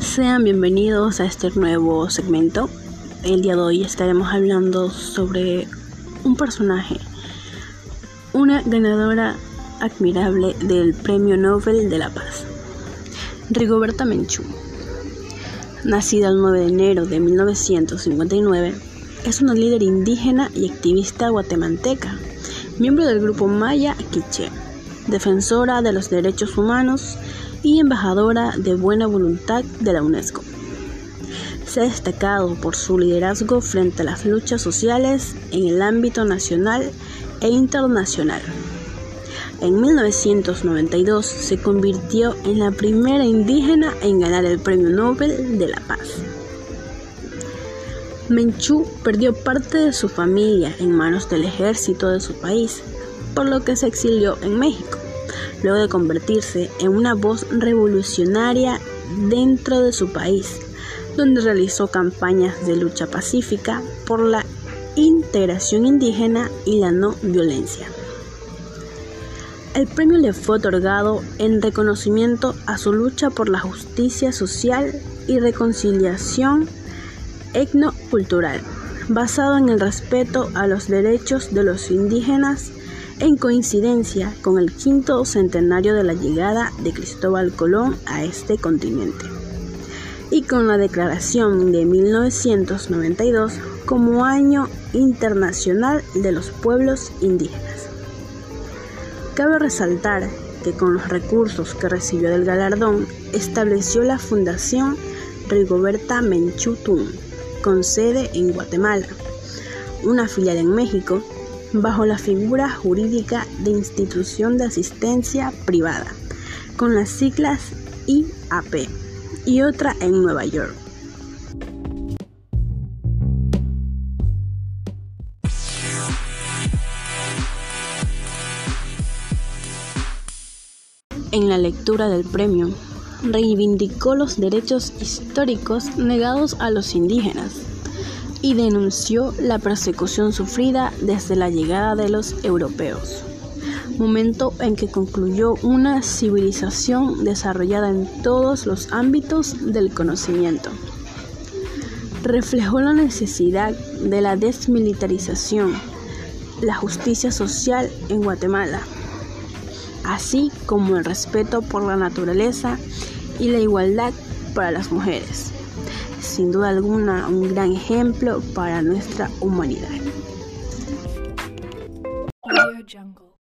Sean bienvenidos a este nuevo segmento. El día de hoy estaremos hablando sobre un personaje, una ganadora admirable del Premio Nobel de la Paz, Rigoberta Menchú. Nacida el 9 de enero de 1959, es una líder indígena y activista guatemalteca, miembro del grupo Maya Quiché, defensora de los derechos humanos y embajadora de buena voluntad de la UNESCO. Se ha destacado por su liderazgo frente a las luchas sociales en el ámbito nacional e internacional. En 1992 se convirtió en la primera indígena en ganar el Premio Nobel de la Paz. Menchú perdió parte de su familia en manos del ejército de su país, por lo que se exilió en México luego de convertirse en una voz revolucionaria dentro de su país, donde realizó campañas de lucha pacífica por la integración indígena y la no violencia. El premio le fue otorgado en reconocimiento a su lucha por la justicia social y reconciliación etnocultural, basado en el respeto a los derechos de los indígenas en coincidencia con el quinto centenario de la llegada de Cristóbal Colón a este continente y con la declaración de 1992 como Año Internacional de los Pueblos Indígenas. Cabe resaltar que con los recursos que recibió del galardón estableció la Fundación Rigoberta Menchú Tum, con sede en Guatemala, una filial en México bajo la figura jurídica de institución de asistencia privada, con las siglas IAP, y otra en Nueva York. En la lectura del premio, reivindicó los derechos históricos negados a los indígenas y denunció la persecución sufrida desde la llegada de los europeos, momento en que concluyó una civilización desarrollada en todos los ámbitos del conocimiento. Reflejó la necesidad de la desmilitarización, la justicia social en Guatemala, así como el respeto por la naturaleza y la igualdad para las mujeres sin duda alguna un gran ejemplo para nuestra humanidad.